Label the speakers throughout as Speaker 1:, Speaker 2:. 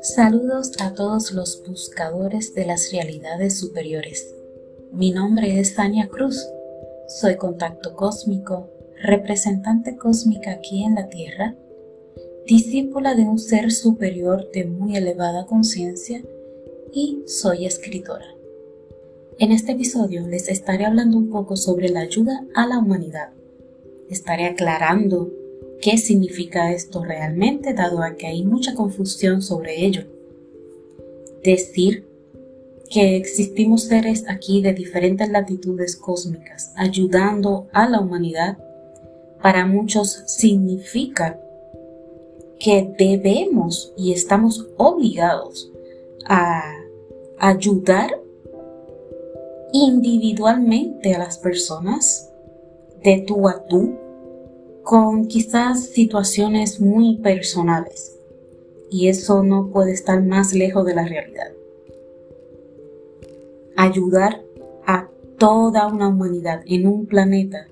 Speaker 1: Saludos a todos los buscadores de las realidades superiores. Mi nombre es Tania Cruz. Soy contacto cósmico, representante cósmica aquí en la Tierra, discípula de un ser superior de muy elevada conciencia y soy escritora. En este episodio les estaré hablando un poco sobre la ayuda a la humanidad. Estaré aclarando qué significa esto realmente, dado a que hay mucha confusión sobre ello. Decir que existimos seres aquí de diferentes latitudes cósmicas ayudando a la humanidad, para muchos significa que debemos y estamos obligados a ayudar individualmente a las personas de tú a tú con quizás situaciones muy personales. Y eso no puede estar más lejos de la realidad. Ayudar a toda una humanidad en un planeta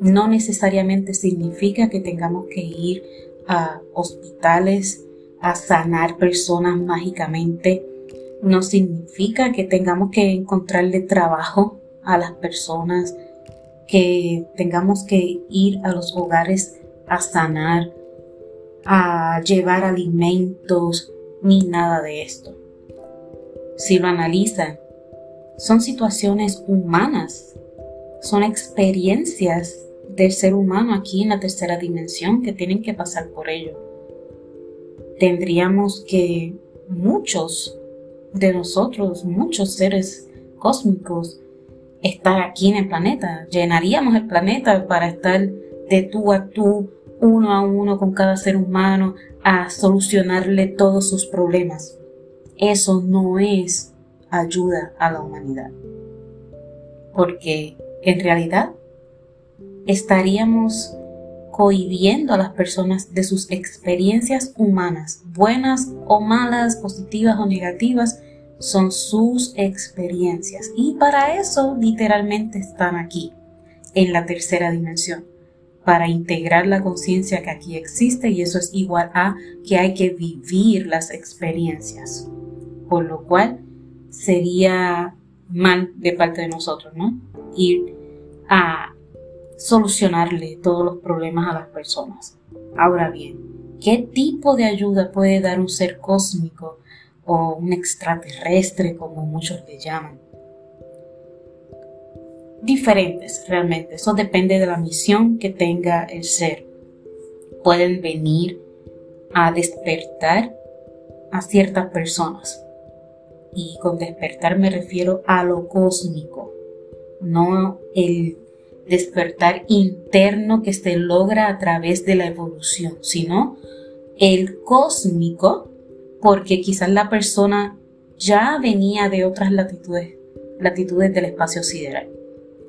Speaker 1: no necesariamente significa que tengamos que ir a hospitales a sanar personas mágicamente. No significa que tengamos que encontrarle trabajo a las personas que tengamos que ir a los hogares a sanar, a llevar alimentos, ni nada de esto. Si lo analizan, son situaciones humanas, son experiencias del ser humano aquí en la tercera dimensión que tienen que pasar por ello. Tendríamos que muchos de nosotros, muchos seres cósmicos, estar aquí en el planeta. Llenaríamos el planeta para estar de tú a tú, uno a uno con cada ser humano, a solucionarle todos sus problemas. Eso no es ayuda a la humanidad. Porque en realidad estaríamos cohibiendo a las personas de sus experiencias humanas, buenas o malas, positivas o negativas, son sus experiencias. Y para eso literalmente están aquí, en la tercera dimensión, para integrar la conciencia que aquí existe y eso es igual a que hay que vivir las experiencias. Por lo cual sería mal de parte de nosotros, ¿no? Ir a solucionarle todos los problemas a las personas. Ahora bien, ¿qué tipo de ayuda puede dar un ser cósmico o un extraterrestre, como muchos le llaman. Diferentes realmente, eso depende de la misión que tenga el ser. Pueden venir a despertar a ciertas personas. Y con despertar me refiero a lo cósmico, no el despertar interno que se logra a través de la evolución, sino el cósmico porque quizás la persona ya venía de otras latitudes, latitudes del espacio sideral.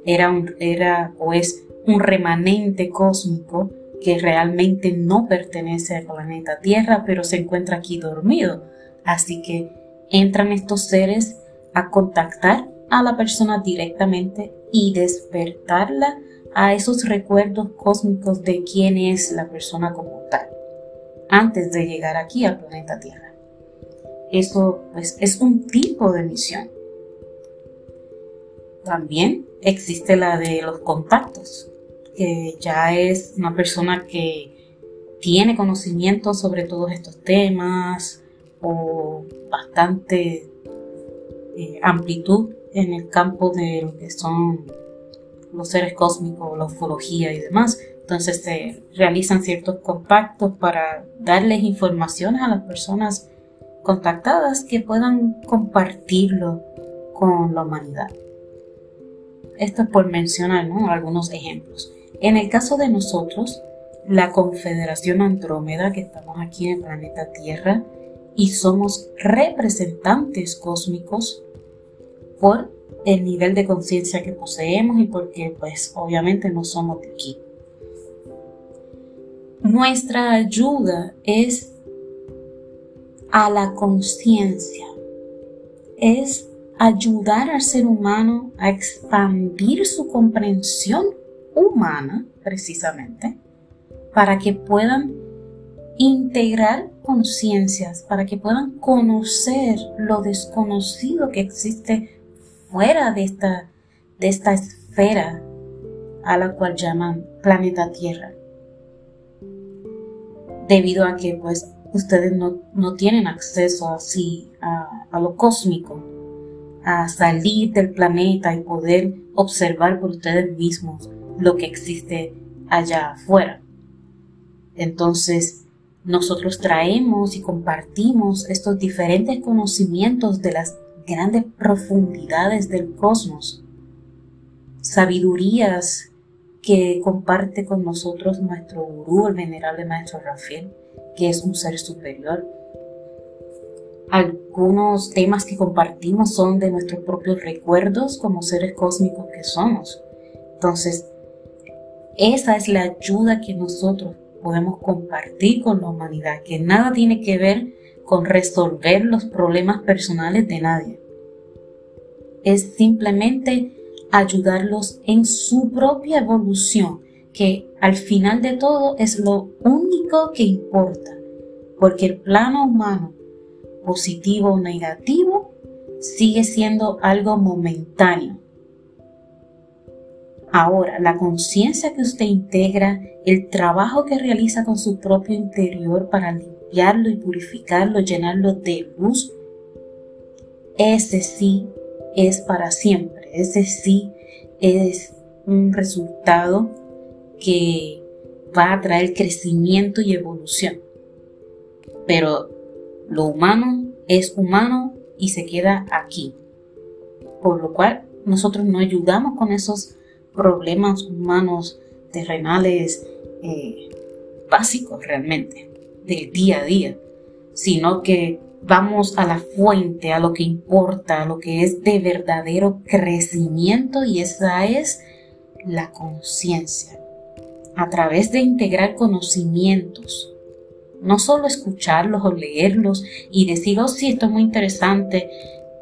Speaker 1: Era, un, era o es un remanente cósmico que realmente no pertenece al planeta Tierra, pero se encuentra aquí dormido. Así que entran estos seres a contactar a la persona directamente y despertarla a esos recuerdos cósmicos de quién es la persona como tal, antes de llegar aquí al planeta Tierra. Eso pues, es un tipo de misión. También existe la de los contactos, que ya es una persona que tiene conocimiento sobre todos estos temas o bastante eh, amplitud en el campo de lo que son los seres cósmicos, la ufología y demás. Entonces se realizan ciertos contactos para darles informaciones a las personas contactadas que puedan compartirlo con la humanidad. Esto es por mencionar algunos ejemplos. En el caso de nosotros, la Confederación Andrómeda, que estamos aquí en el planeta Tierra y somos representantes cósmicos por el nivel de conciencia que poseemos y porque pues obviamente no somos de aquí. Nuestra ayuda es a la conciencia. Es ayudar al ser humano a expandir su comprensión humana, precisamente, para que puedan integrar conciencias, para que puedan conocer lo desconocido que existe fuera de esta, de esta esfera a la cual llaman planeta Tierra. Debido a que pues ustedes no, tienen acceso así a, a lo cósmico, a salir del planeta y poder observar por ustedes mismos lo que existe allá afuera. Entonces, nosotros traemos y compartimos estos diferentes conocimientos de las grandes profundidades del cosmos, sabidurías que comparte con nosotros nuestro gurú, el venerable maestro Rafael, que es un ser superior. Algunos temas que compartimos son de nuestros propios recuerdos como seres cósmicos que somos. Entonces, esa es la ayuda que nosotros podemos compartir con la humanidad, que nada tiene que ver con resolver los problemas personales de nadie. Es simplemente ayudarlos en su propia evolución, que al final de todo es lo único que importa, porque el plano humano, positivo o negativo, sigue siendo algo momentáneo. Ahora, la conciencia que usted integra, el trabajo que realiza con su propio interior para limpiarlo y purificarlo, llenarlo de luz, ese sí es para siempre, ese sí es un resultado que va a traer crecimiento y evolución. Pero lo humano es humano y se queda aquí. Por lo cual nosotros no ayudamos con esos problemas humanos terrenales eh, básicos realmente del día a día, sino que vamos a la fuente, a lo que importa, a lo que es de verdadero crecimiento y esa es la conciencia. A través de integrar conocimientos, no solo escucharlos o leerlos y decir, oh sí, esto es muy interesante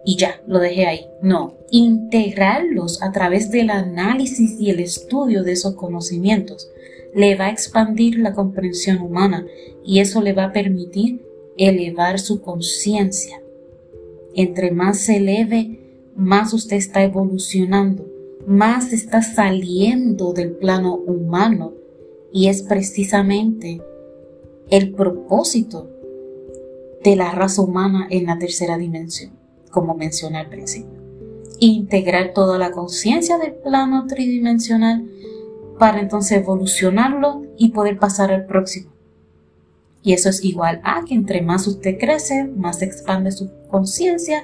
Speaker 1: y ya, lo dejé ahí. No, integrarlos a través del análisis y el estudio de esos conocimientos le va a expandir la comprensión humana y eso le va a permitir elevar su conciencia. Entre más se eleve, más usted está evolucionando, más está saliendo del plano humano y es precisamente el propósito de la raza humana en la tercera dimensión, como mencioné al principio. Integrar toda la conciencia del plano tridimensional para entonces evolucionarlo y poder pasar al próximo. Y eso es igual a que entre más usted crece, más se expande su conciencia,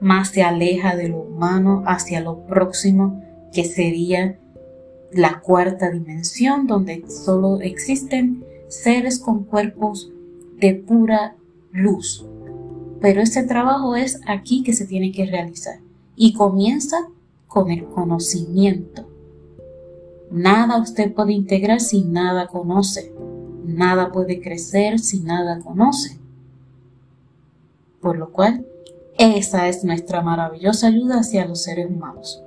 Speaker 1: más se aleja de lo humano hacia lo próximo, que sería la cuarta dimensión, donde solo existen seres con cuerpos de pura luz. Pero ese trabajo es aquí que se tiene que realizar y comienza con el conocimiento. Nada usted puede integrar si nada conoce. Nada puede crecer si nada conoce. Por lo cual, esa es nuestra maravillosa ayuda hacia los seres humanos.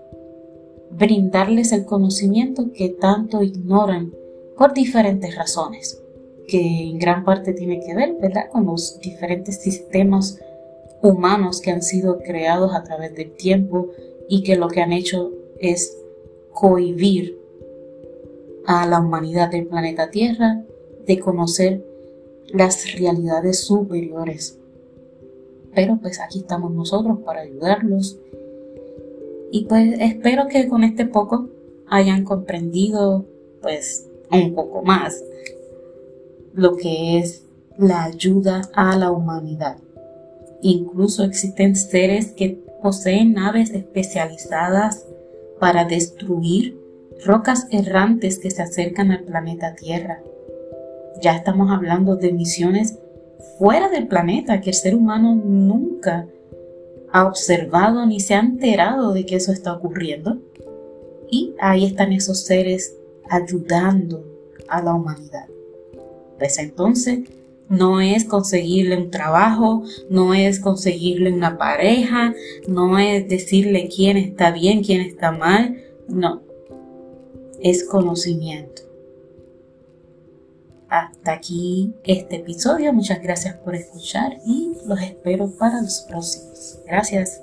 Speaker 1: Brindarles el conocimiento que tanto ignoran por diferentes razones, que en gran parte tiene que ver, ¿verdad?, con los diferentes sistemas humanos que han sido creados a través del tiempo y que lo que han hecho es cohibir a la humanidad del planeta Tierra de conocer las realidades superiores. Pero pues aquí estamos nosotros para ayudarlos. Y pues espero que con este poco hayan comprendido pues un poco más lo que es la ayuda a la humanidad. Incluso existen seres que poseen naves especializadas para destruir rocas errantes que se acercan al planeta Tierra. Ya estamos hablando de misiones fuera del planeta que el ser humano nunca ha observado ni se ha enterado de que eso está ocurriendo. Y ahí están esos seres ayudando a la humanidad. Pues entonces no es conseguirle un trabajo, no es conseguirle una pareja, no es decirle quién está bien, quién está mal, no, es conocimiento. Hasta aquí este episodio. Muchas gracias por escuchar y los espero para los próximos. Gracias.